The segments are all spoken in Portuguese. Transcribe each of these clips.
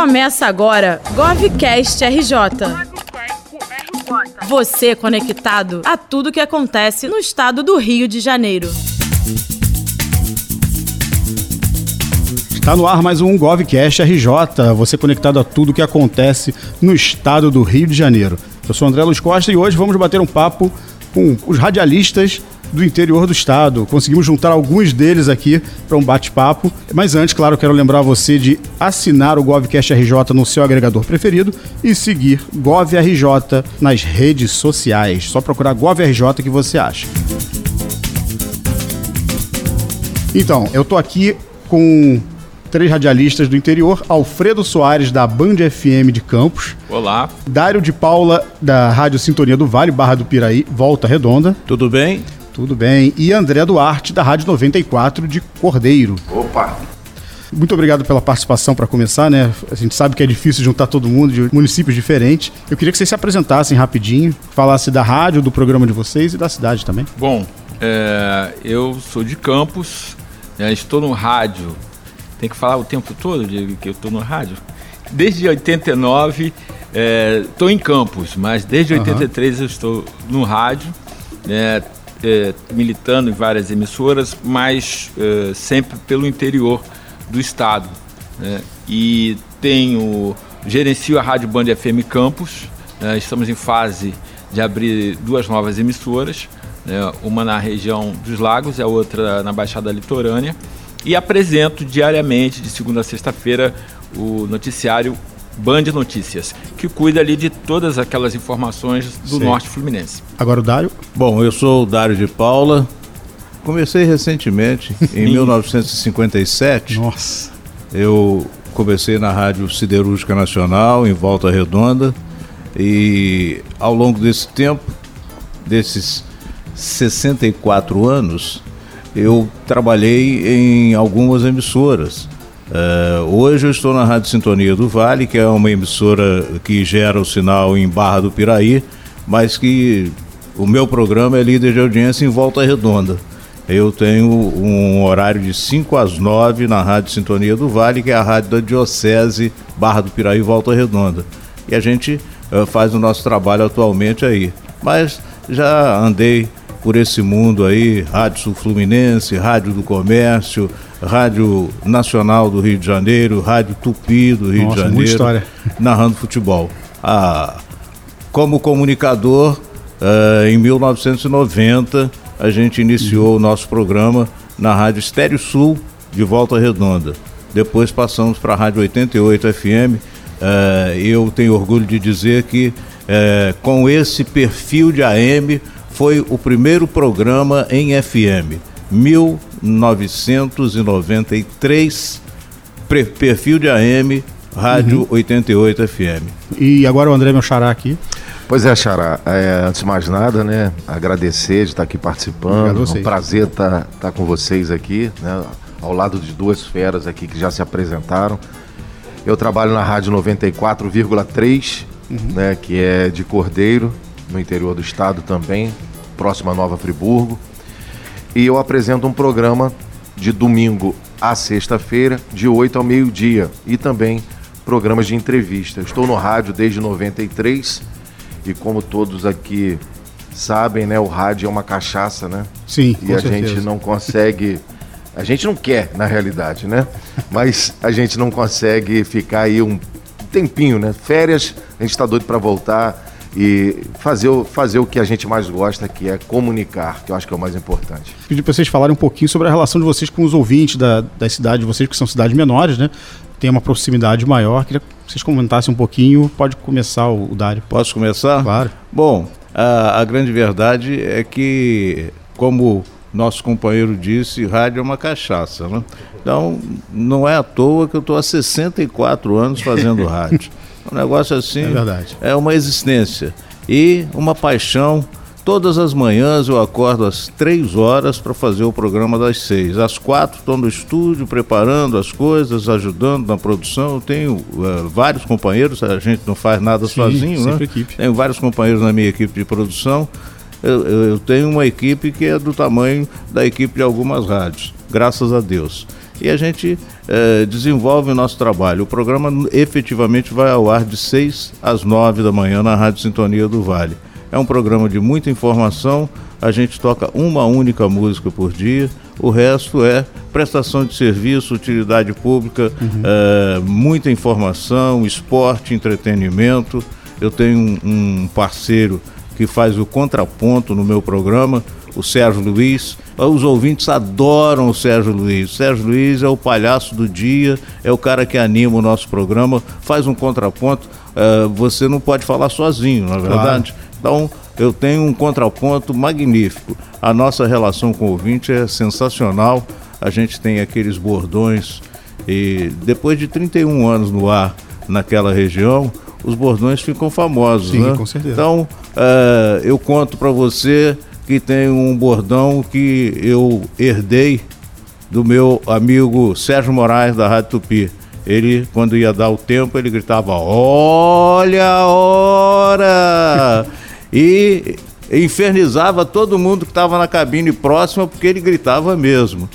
Começa agora GovCast RJ. Você conectado a tudo que acontece no estado do Rio de Janeiro. Está no ar mais um GovCast RJ, você conectado a tudo que acontece no estado do Rio de Janeiro. Eu sou André Luz Costa e hoje vamos bater um papo com os radialistas do interior do estado. Conseguimos juntar alguns deles aqui para um bate-papo. Mas antes, claro, quero lembrar você de assinar o GovCast RJ no seu agregador preferido e seguir GovRJ nas redes sociais. Só procurar GovRJ que você acha. Então, eu tô aqui com três radialistas do interior, Alfredo Soares, da Band FM de Campos. Olá. Dário de Paula, da Rádio Sintonia do Vale, Barra do Piraí, Volta Redonda. Tudo bem? Tudo bem. E André Duarte, da Rádio 94 de Cordeiro. Opa! Muito obrigado pela participação para começar, né? A gente sabe que é difícil juntar todo mundo de municípios diferentes. Eu queria que vocês se apresentassem rapidinho, falasse da rádio, do programa de vocês e da cidade também. Bom, é, eu sou de Campos, né, estou no rádio. Tem que falar o tempo todo de que eu estou no rádio? Desde 89 estou é, em Campos, mas desde 83 uhum. eu estou no rádio. É, militando em várias emissoras, mas é, sempre pelo interior do estado. Né? E tenho, gerencio a Rádio Band FM Campus, né? estamos em fase de abrir duas novas emissoras, né? uma na região dos lagos e a outra na Baixada Litorânea, e apresento diariamente, de segunda a sexta-feira, o noticiário Band Notícias, que cuida ali de todas aquelas informações do Sim. Norte Fluminense. Agora o Dário? Bom, eu sou o Dário de Paula. Comecei recentemente, em 1957. Nossa. Eu comecei na Rádio Siderúrgica Nacional, em Volta Redonda, e ao longo desse tempo, desses 64 anos, eu trabalhei em algumas emissoras Uh, hoje eu estou na Rádio Sintonia do Vale, que é uma emissora que gera o sinal em Barra do Piraí, mas que o meu programa é líder de audiência em Volta Redonda. Eu tenho um horário de 5 às 9 na Rádio Sintonia do Vale, que é a rádio da Diocese Barra do Piraí Volta Redonda. E a gente uh, faz o nosso trabalho atualmente aí. Mas já andei por esse mundo aí, Rádio Sul Fluminense, Rádio do Comércio, Rádio Nacional do Rio de Janeiro, Rádio Tupi do Rio Nossa, de Janeiro, história. narrando futebol. Ah, como comunicador, uh, em 1990, a gente iniciou uhum. o nosso programa na Rádio Estéreo Sul, de Volta Redonda. Depois passamos para a Rádio 88 FM. Uh, eu tenho orgulho de dizer que, uh, com esse perfil de AM, foi o primeiro programa em FM. 1993, perfil de AM, Rádio uhum. 88 FM. E agora o André meu xará aqui. Pois é, Xará, é, antes de mais nada, né, agradecer de estar aqui participando, é um prazer estar, estar com vocês aqui, né, ao lado de duas feras aqui que já se apresentaram. Eu trabalho na Rádio 94,3, uhum. né, que é de Cordeiro, no interior do estado também, próximo a Nova Friburgo. E eu apresento um programa de domingo a sexta-feira, de 8 ao meio-dia. E também programas de entrevista. Estou no rádio desde 93 e como todos aqui sabem, né, o rádio é uma cachaça, né? Sim, E a certeza. gente não consegue a gente não quer, na realidade, né? Mas a gente não consegue ficar aí um tempinho, né? Férias, a gente está doido para voltar e fazer, o, fazer o que a gente mais gosta, que é comunicar, que eu acho que é o mais importante. Pedi para vocês falarem um pouquinho sobre a relação de vocês com os ouvintes da, da cidade de vocês, que são cidades menores, né? Tem uma proximidade maior. Queria que vocês comentassem um pouquinho. Pode começar o, o Dário. Posso começar? Claro. Bom, a, a grande verdade é que, como nosso companheiro disse, rádio é uma cachaça, né? Então, não é à toa que eu estou há 64 anos fazendo rádio. Um negócio assim. É verdade. É uma existência. E uma paixão. Todas as manhãs eu acordo às três horas para fazer o programa das seis. Às quatro estou no estúdio preparando as coisas, ajudando na produção. Eu tenho uh, vários companheiros, a gente não faz nada Sim, sozinho, né? Equipe. Tenho vários companheiros na minha equipe de produção. Eu, eu, eu tenho uma equipe que é do tamanho da equipe de algumas rádios, graças a Deus. E a gente é, desenvolve o nosso trabalho. O programa efetivamente vai ao ar de 6 às 9 da manhã na Rádio Sintonia do Vale. É um programa de muita informação, a gente toca uma única música por dia, o resto é prestação de serviço, utilidade pública, uhum. é, muita informação, esporte, entretenimento. Eu tenho um, um parceiro que faz o contraponto no meu programa, o Sérgio Luiz. Os ouvintes adoram o Sérgio Luiz. O Sérgio Luiz é o palhaço do dia, é o cara que anima o nosso programa, faz um contraponto. Uh, você não pode falar sozinho, na é verdade. Claro. Então, eu tenho um contraponto magnífico. A nossa relação com o ouvinte é sensacional. A gente tem aqueles bordões e depois de 31 anos no ar naquela região, os bordões ficam famosos, Sim, né? com certeza. Então, uh, eu conto para você que tem um bordão que eu herdei do meu amigo Sérgio Moraes da Rádio Tupi. Ele, quando ia dar o tempo, ele gritava: Olha a hora! e infernizava todo mundo que estava na cabine próxima porque ele gritava mesmo.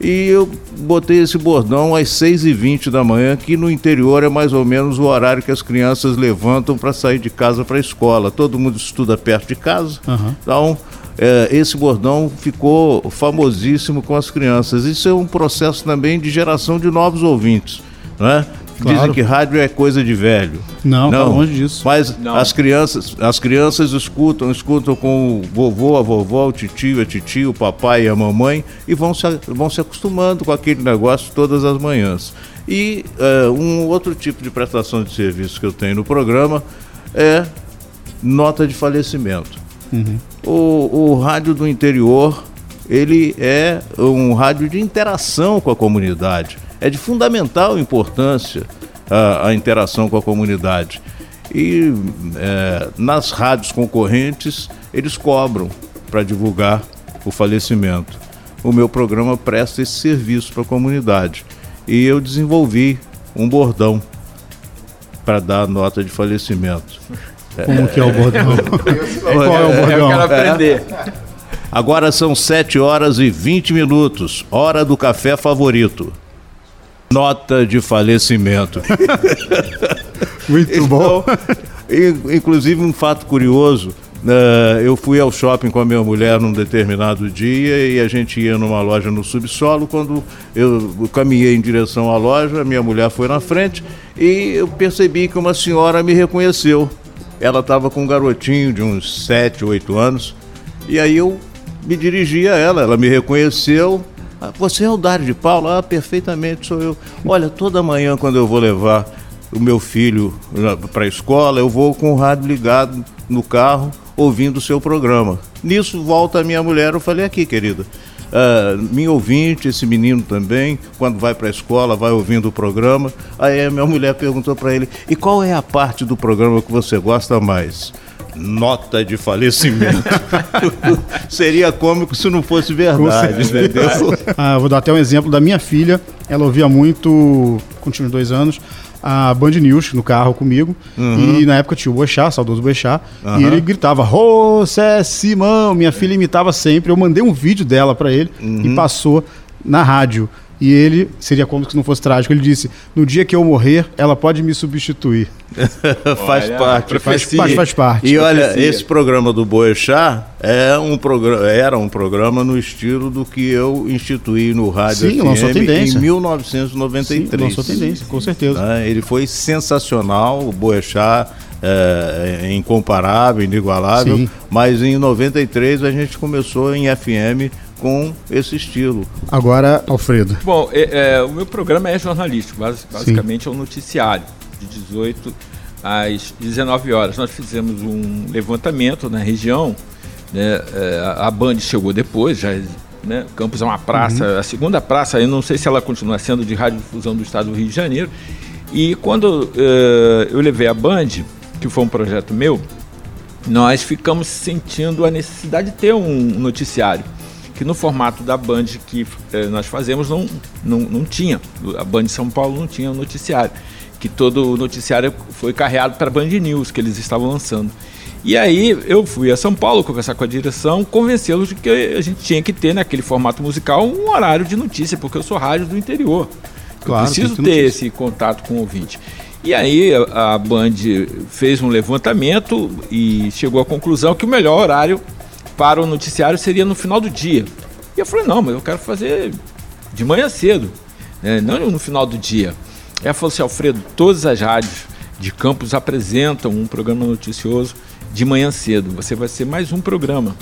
E eu botei esse bordão às 6h20 da manhã, que no interior é mais ou menos o horário que as crianças levantam para sair de casa para a escola. Todo mundo estuda perto de casa. Uhum. Então, é, esse bordão ficou famosíssimo com as crianças. Isso é um processo também de geração de novos ouvintes. Né? Claro. Dizem que rádio é coisa de velho. Não, tá não. Tá longe disso. Mas não. as crianças, as crianças escutam, escutam com o vovô, a vovó, o tio, a titio, o papai e a mamãe e vão se, vão se acostumando com aquele negócio todas as manhãs. E uh, um outro tipo de prestação de serviço que eu tenho no programa é nota de falecimento. Uhum. O, o rádio do interior, ele é um rádio de interação com a comunidade. É de fundamental importância a, a interação com a comunidade. E é, nas rádios concorrentes, eles cobram para divulgar o falecimento. O meu programa presta esse serviço para a comunidade. E eu desenvolvi um bordão para dar nota de falecimento. Como que é o bordão? Qual é o bordão? Eu quero aprender. Agora são 7 horas e 20 minutos, hora do café favorito. Nota de falecimento. Muito então, bom. Inclusive um fato curioso, Uh, eu fui ao shopping com a minha mulher num determinado dia e a gente ia numa loja no subsolo. Quando eu caminhei em direção à loja, a minha mulher foi na frente e eu percebi que uma senhora me reconheceu. Ela estava com um garotinho de uns 7, 8 anos. E aí eu me dirigi a ela, ela me reconheceu. Ah, você é o Dário de Paula? Ah, perfeitamente, sou eu. Olha, toda manhã quando eu vou levar o meu filho para a escola, eu vou com o rádio ligado no carro, ouvindo o seu programa. Nisso volta a minha mulher, eu falei aqui, querida, Uh, minha ouvinte, esse menino também, quando vai para a escola, vai ouvindo o programa. Aí a minha mulher perguntou para ele: e qual é a parte do programa que você gosta mais? Nota de falecimento. Seria cômico se não fosse verdade, entendeu? Ah, vou dar até um exemplo da minha filha. Ela ouvia muito, com tinha uns dois anos, a Band News no carro comigo. Uhum. E na época tinha o Boechat, saudoso Boechat. Uhum. E ele gritava, José Simão. Minha filha imitava sempre. Eu mandei um vídeo dela para ele uhum. e passou na rádio. E ele, seria como se não fosse trágico, ele disse: No dia que eu morrer, ela pode me substituir. faz olha, parte, faz, faz, faz, parte. E olha, esse programa do Boechat é um programa, era um programa no estilo do que eu instituí no Rádio Sim, FM tendência. em 1993. Sim, lançou tendência, com certeza. Ah, ele foi sensacional, o Boechat. É, é, incomparável, inigualável, Sim. mas em 93 a gente começou em FM com esse estilo. Agora, Alfredo. Bom, é, é, o meu programa é jornalístico, basicamente Sim. é um noticiário, de 18 às 19 horas. Nós fizemos um levantamento na região, né, é, a Band chegou depois, já né? Campos é uma praça, uhum. a segunda praça, eu não sei se ela continua sendo de radiodifusão do estado do Rio de Janeiro. E quando uh, eu levei a Band, que foi um projeto meu, nós ficamos sentindo a necessidade de ter um noticiário que no formato da Band que eh, nós fazemos não, não, não tinha. A Band de São Paulo não tinha o noticiário. Que todo o noticiário foi carreado para a Band News, que eles estavam lançando. E aí eu fui a São Paulo conversar com a direção, convencê-los de que a gente tinha que ter naquele formato musical um horário de notícia, porque eu sou rádio do interior. Claro, eu preciso ter notícia. esse contato com o ouvinte. E aí a Band fez um levantamento e chegou à conclusão que o melhor horário para o noticiário seria no final do dia. E eu falei, não, mas eu quero fazer de manhã cedo, né? não no final do dia. Ela falou assim, Alfredo, todas as rádios de campus apresentam um programa noticioso de manhã cedo. Você vai ser mais um programa.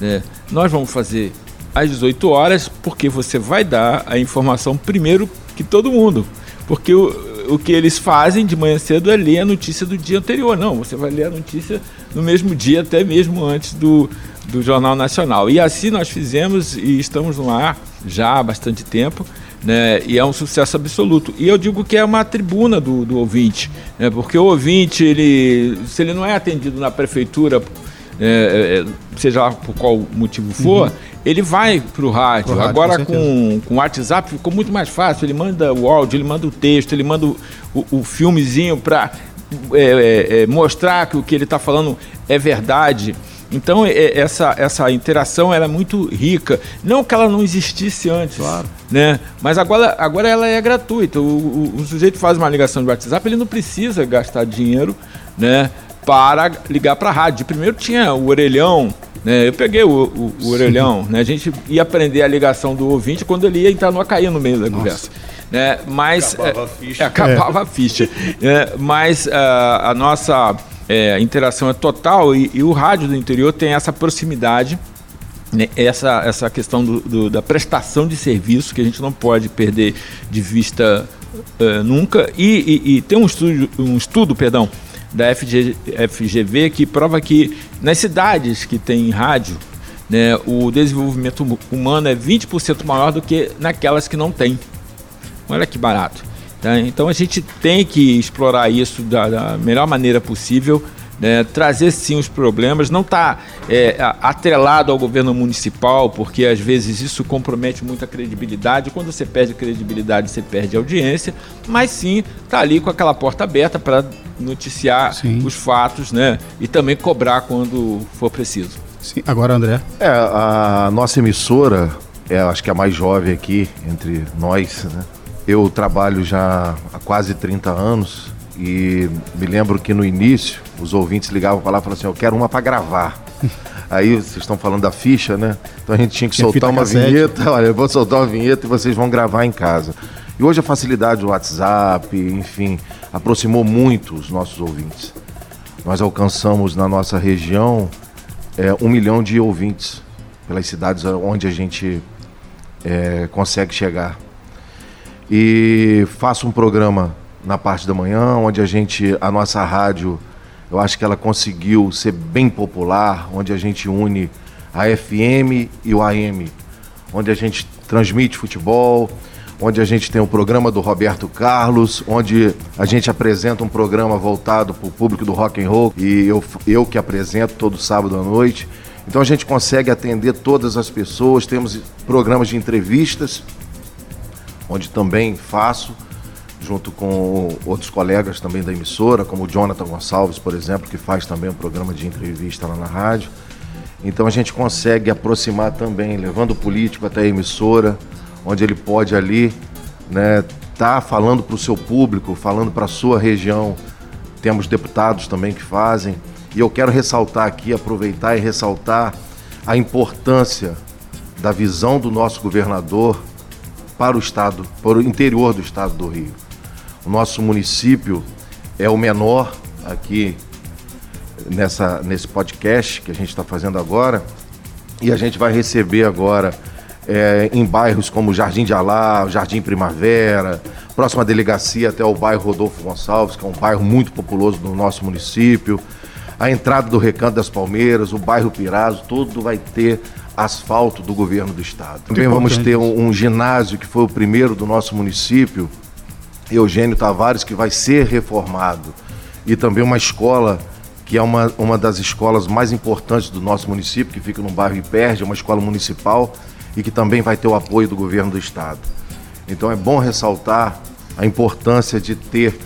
Né? Nós vamos fazer às 18 horas, porque você vai dar a informação primeiro que todo mundo. Porque o, o que eles fazem de manhã cedo é ler a notícia do dia anterior. Não, você vai ler a notícia no mesmo dia, até mesmo antes do, do Jornal Nacional. E assim nós fizemos e estamos no ar já há bastante tempo né? E é um sucesso absoluto. E eu digo que é uma tribuna do, do ouvinte, né? Porque o ouvinte, ele, se ele não é atendido na prefeitura, é, é, seja lá por qual motivo for, uhum. ele vai para o rádio. Agora com, com o WhatsApp ficou muito mais fácil. Ele manda o áudio, ele manda o texto, ele manda o, o, o filmezinho para é, é, é, mostrar que o que ele está falando é verdade. Então essa, essa interação era é muito rica. Não que ela não existisse antes, claro. né? Mas agora, agora ela é gratuita. O, o, o, sujeito faz uma ligação de WhatsApp, ele não precisa gastar dinheiro, né? Para ligar para a rádio. Primeiro tinha o orelhão, né? Eu peguei o, o, o orelhão, né? A gente ia aprender a ligação do ouvinte quando ele ia entrar no cair no meio da Nossa. conversa. Né? Mas acabava a ficha. É, acabava é. a ficha. É, mas uh, a nossa é, a interação é total e, e, o rádio do interior tem essa proximidade, né, essa, essa questão do, do, da prestação de serviço que a gente não pode perder de vista uh, nunca. E, e, e, tem um estudo, um estudo perdão, da FG, FGV que prova que nas cidades que tem rádio, né, o desenvolvimento humano é 20% maior do que naquelas que não tem. Olha que barato. Tá? Então a gente tem que explorar isso da, da melhor maneira possível. Né, trazer sim os problemas, não está é, atrelado ao governo municipal, porque às vezes isso compromete muito a credibilidade. Quando você perde credibilidade, você perde audiência, mas sim está ali com aquela porta aberta para noticiar sim. os fatos né, e também cobrar quando for preciso. Sim. Agora, André. É, a nossa emissora, é, acho que é a mais jovem aqui entre nós, né? Eu trabalho já há quase 30 anos e me lembro que no início os ouvintes ligavam para lá e falavam assim: Eu quero uma para gravar. Aí vocês estão falando da ficha, né? Então a gente tinha que soltar uma cassete. vinheta. Olha, eu vou soltar uma vinheta e vocês vão gravar em casa. E hoje a facilidade do WhatsApp, enfim, aproximou muito os nossos ouvintes. Nós alcançamos na nossa região é, um milhão de ouvintes pelas cidades onde a gente é, consegue chegar e faço um programa na parte da manhã, onde a gente, a nossa rádio, eu acho que ela conseguiu ser bem popular, onde a gente une a FM e o AM, onde a gente transmite futebol, onde a gente tem o programa do Roberto Carlos, onde a gente apresenta um programa voltado para o público do rock and roll e eu, eu que apresento todo sábado à noite. Então a gente consegue atender todas as pessoas, temos programas de entrevistas onde também faço, junto com outros colegas também da emissora, como o Jonathan Gonçalves, por exemplo, que faz também um programa de entrevista lá na rádio. Então a gente consegue aproximar também, levando o político até a emissora, onde ele pode ali né, tá falando para o seu público, falando para a sua região. Temos deputados também que fazem. E eu quero ressaltar aqui, aproveitar e ressaltar a importância da visão do nosso governador para o estado, para o interior do estado do Rio. O nosso município é o menor aqui nessa, nesse podcast que a gente está fazendo agora e a gente vai receber agora é, em bairros como Jardim de Alá, Jardim Primavera, próxima delegacia até o bairro Rodolfo Gonçalves, que é um bairro muito populoso do nosso município, a entrada do Recanto das Palmeiras, o bairro Pirazo, tudo vai ter asfalto do governo do estado. Também vamos ter um, um, ginásio que foi o primeiro do nosso município, Eugênio Tavares, que vai ser reformado. E também uma escola que é uma, uma das escolas mais importantes do nosso município, que fica no bairro Iperde, é uma escola municipal e que também vai ter o apoio do governo do estado. Então é bom ressaltar a importância de ter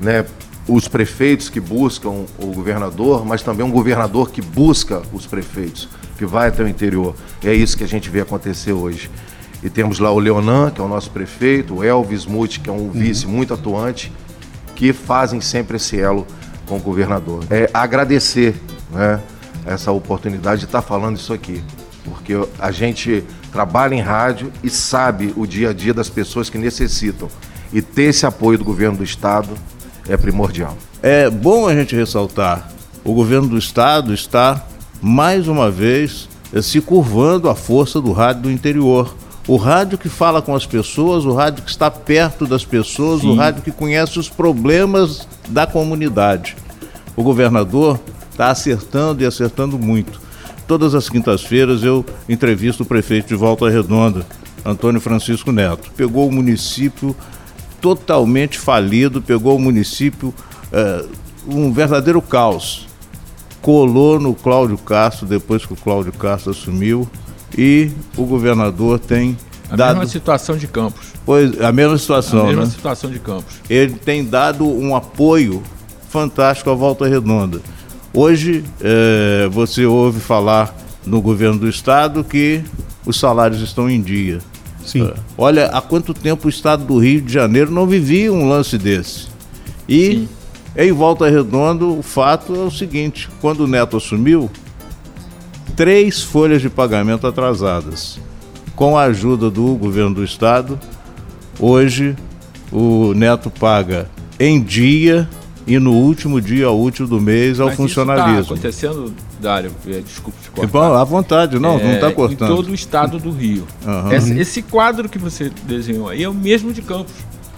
né, os prefeitos que buscam o governador, mas também um governador que busca os prefeitos, que vai até o interior. E é isso que a gente vê acontecer hoje. E temos lá o Leonan, que é o nosso prefeito, o Elvis Muti, que é um uhum. vice muito atuante, que fazem sempre esse elo com o governador. É agradecer né, essa oportunidade de estar falando isso aqui, porque a gente trabalha em rádio e sabe o dia a dia das pessoas que necessitam. E ter esse apoio do governo do Estado é primordial. É bom a gente ressaltar: o governo do Estado está, mais uma vez, se curvando à força do rádio do interior. O rádio que fala com as pessoas, o rádio que está perto das pessoas, Sim. o rádio que conhece os problemas da comunidade. O governador está acertando e acertando muito. Todas as quintas-feiras eu entrevisto o prefeito de Volta Redonda, Antônio Francisco Neto. Pegou o município totalmente falido, pegou o município uh, um verdadeiro caos. Colou no Cláudio Castro depois que o Cláudio Castro assumiu e o governador tem a dado... mesma situação de Campos. Pois, a mesma situação, A mesma né? situação de Campos. Ele tem dado um apoio fantástico à Volta Redonda. Hoje, é, você ouve falar no governo do estado que os salários estão em dia. Sim. É, olha, há quanto tempo o estado do Rio de Janeiro não vivia um lance desse. E Sim. Em Volta Redonda, o fato é o seguinte: quando o Neto assumiu, três folhas de pagamento atrasadas. Com a ajuda do governo do estado, hoje o Neto paga em dia e no último dia útil do mês ao Mas funcionalismo. Isso tá acontecendo, Dário, é, desculpe te cortar. Bom, à vontade, não, é, não está cortando. Em todo o estado do Rio. Uhum. Esse, esse, quadro que você desenhou aí é o mesmo de Campos.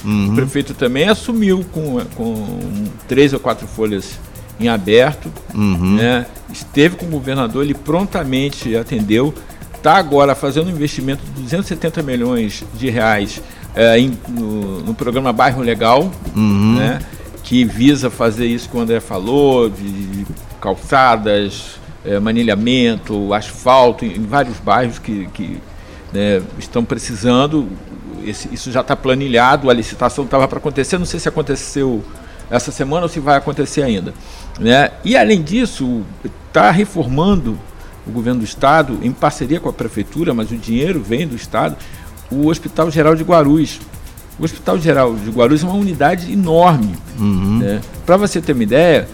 Uhum. O prefeito também assumiu com, com três ou quatro folhas em aberto, uhum. né? esteve com o governador, ele prontamente atendeu, está agora fazendo um investimento de 270 milhões de reais é, em, no, no, programa Bairro Legal, uhum. né? que visa fazer isso que o André falou, de calçadas, é, manilhamento, asfalto, em, em, vários bairros que, que né, estão precisando. Esse, isso já está planilhado, a licitação estava para acontecer, não sei se aconteceu essa semana ou se vai acontecer ainda. Né? E além disso, está reformando o governo do estado, em parceria com a prefeitura, mas o dinheiro vem do estado, o Hospital Geral de Guarulhos. O Hospital Geral de Guarulhos é uma unidade enorme. Uhum. Né? Para você ter uma ideia,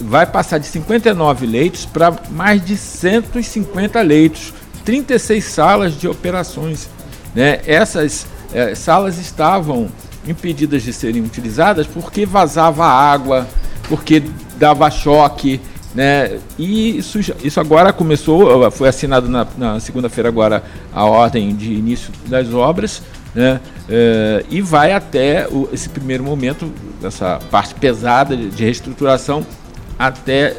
vai passar de 59 leitos para mais de 150 leitos, 36 salas de operações. Né? Essas é, salas estavam impedidas de serem utilizadas porque vazava água, porque dava choque, né? E isso, isso agora começou, foi assinado na, na segunda-feira agora a ordem de início das obras, né? É, e vai até o, esse primeiro momento, essa parte pesada de, de reestruturação, até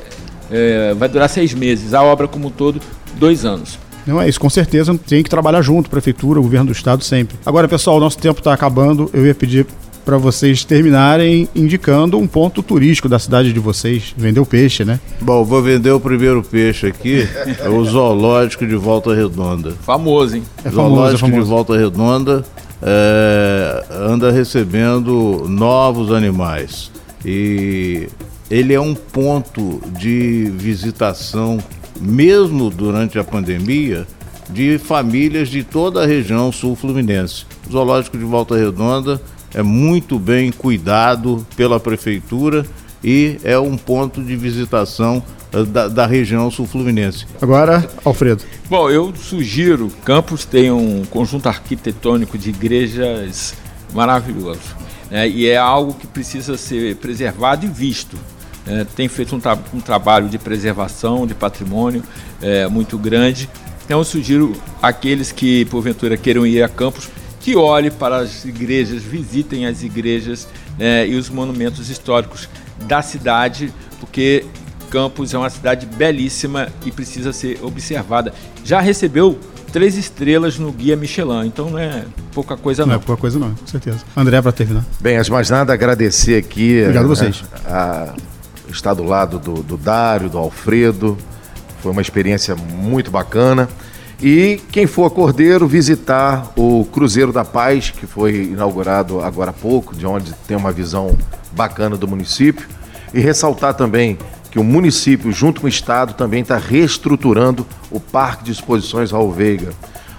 é, vai durar seis meses. A obra como um todo, dois anos. Não é isso, com certeza tem que trabalhar junto, prefeitura, governo do estado sempre. Agora, pessoal, nosso tempo está acabando. Eu ia pedir para vocês terminarem indicando um ponto turístico da cidade de vocês. Vender o peixe, né? Bom, vou vender o primeiro peixe aqui, é o zoológico de Volta Redonda. Famoso, hein? É famoso, zoológico é famoso. de Volta Redonda é, anda recebendo novos animais e ele é um ponto de visitação, mesmo durante a pandemia, de famílias de toda a região sul-fluminense. O Zoológico de Volta Redonda é muito bem cuidado pela prefeitura e é um ponto de visitação eh, da, da região sul-fluminense. Agora, Alfredo. Bom, eu sugiro, Campos tem um conjunto arquitetônico de igrejas maravilhoso. Né? E é algo que precisa ser preservado e visto. É, tem feito um, tra um, trabalho de preservação de patrimônio é, muito grande. Então eu sugiro aqueles que porventura queiram ir a Campos que olhe para as igrejas, visitem as igrejas né, e os monumentos históricos da cidade, porque Campos é uma cidade belíssima e precisa ser observada. Já recebeu três estrelas no Guia Michelin, então não é pouca coisa não. Não é pouca coisa não, com certeza. André, para terminar. Bem, antes de mais nada, agradecer aqui... Obrigado a vocês. A, a, estar do lado do, do Dário, do Alfredo, foi uma experiência muito bacana. E quem for a Cordeiro, visitar o Cruzeiro da Paz, que foi inaugurado agora há pouco, de onde tem uma visão bacana do município. E ressaltar também que o município, junto com o Estado, também está reestruturando o Parque de Exposições Raul Veiga,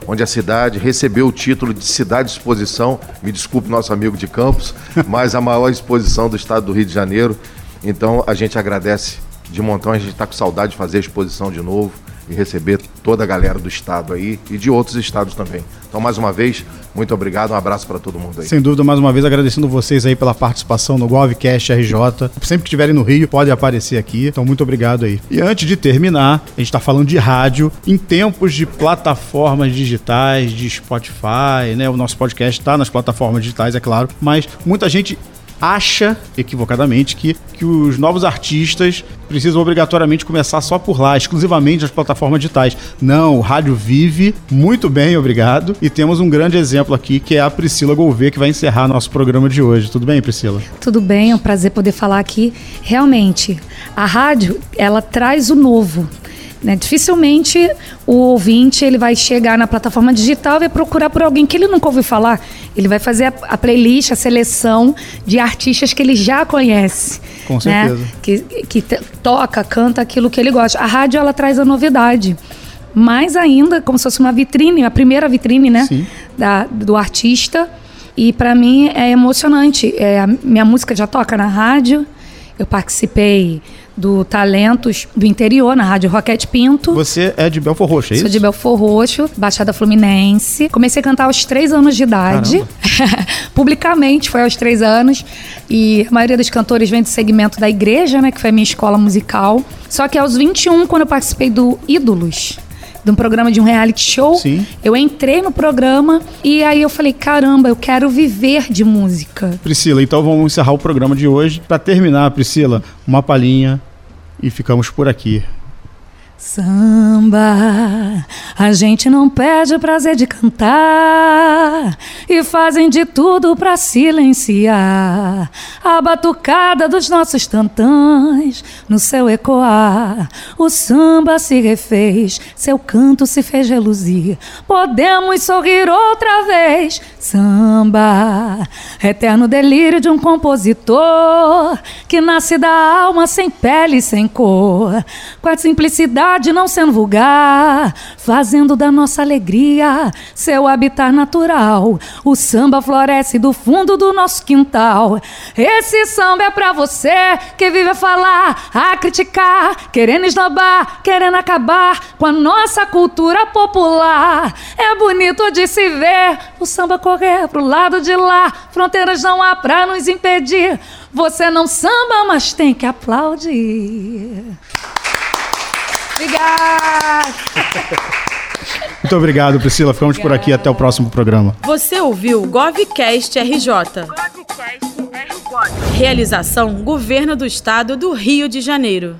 onde a cidade recebeu o título de Cidade de Exposição, me desculpe nosso amigo de Campos, mas a maior exposição do estado do Rio de Janeiro. Então a gente agradece de montão, a gente está com saudade de fazer a exposição de novo e receber toda a galera do estado aí e de outros estados também. Então, mais uma vez, muito obrigado, um abraço para todo mundo aí. Sem dúvida, mais uma vez agradecendo vocês aí pela participação no Govcast RJ. Sempre que estiverem no Rio, pode aparecer aqui. Então, muito obrigado aí. E antes de terminar, a gente está falando de rádio em tempos de plataformas digitais, de Spotify, né? O nosso podcast está nas plataformas digitais, é claro, mas muita gente acha, equivocadamente, que, que os novos artistas precisam obrigatoriamente começar só por lá, exclusivamente nas plataformas digitais. Não, o rádio vive muito bem, obrigado. E temos um grande exemplo aqui, que é a Priscila Gouveia, que vai encerrar nosso programa de hoje. Tudo bem, Priscila? Tudo bem, é um prazer poder falar aqui. Realmente, a rádio, ela traz o novo. Né? Dificilmente o ouvinte ele vai chegar na plataforma digital e vai procurar por alguém que ele nunca ouviu falar. Ele vai fazer a, a playlist, a seleção de artistas que ele já conhece. Com né? certeza. Que, que toca, canta aquilo que ele gosta. A rádio ela traz a novidade. Mais ainda, como se fosse uma vitrine, a primeira vitrine né? Da, do artista. E para mim é emocionante. É, a minha música já toca na rádio. Eu participei do Talentos do Interior, na Rádio Roquete Pinto. Você é de Belfor Roxo, é isso? Sou de Belfor Roxo, Baixada Fluminense. Comecei a cantar aos três anos de idade. Publicamente foi aos três anos. E a maioria dos cantores vem do segmento da igreja, né? Que foi a minha escola musical. Só que aos 21, quando eu participei do Ídolos, de um programa de um reality show. Sim. Eu entrei no programa e aí eu falei, caramba, eu quero viver de música. Priscila, então vamos encerrar o programa de hoje. Para terminar, Priscila, uma palhinha e ficamos por aqui. Samba, a gente não perde o prazer de cantar e fazem de tudo para silenciar a batucada dos nossos tantãs no seu ecoar. O samba se refez, seu canto se fez reluzir. Podemos sorrir outra vez. Samba, eterno delírio de um compositor que nasce da alma sem pele sem cor, com a simplicidade não sendo vulgar, fazendo da nossa alegria seu habitat natural. O samba floresce do fundo do nosso quintal. Esse samba é pra você que vive a falar, a criticar, querendo esnobar, querendo acabar com a nossa cultura popular. É bonito de se ver o samba correr pro lado de lá, fronteiras não há pra nos impedir. Você não samba, mas tem que aplaudir. Obrigada. Muito obrigado, Priscila. Ficamos Obrigada. por aqui. Até o próximo programa. Você ouviu Govcast RJ. Realização Governo do Estado do Rio de Janeiro.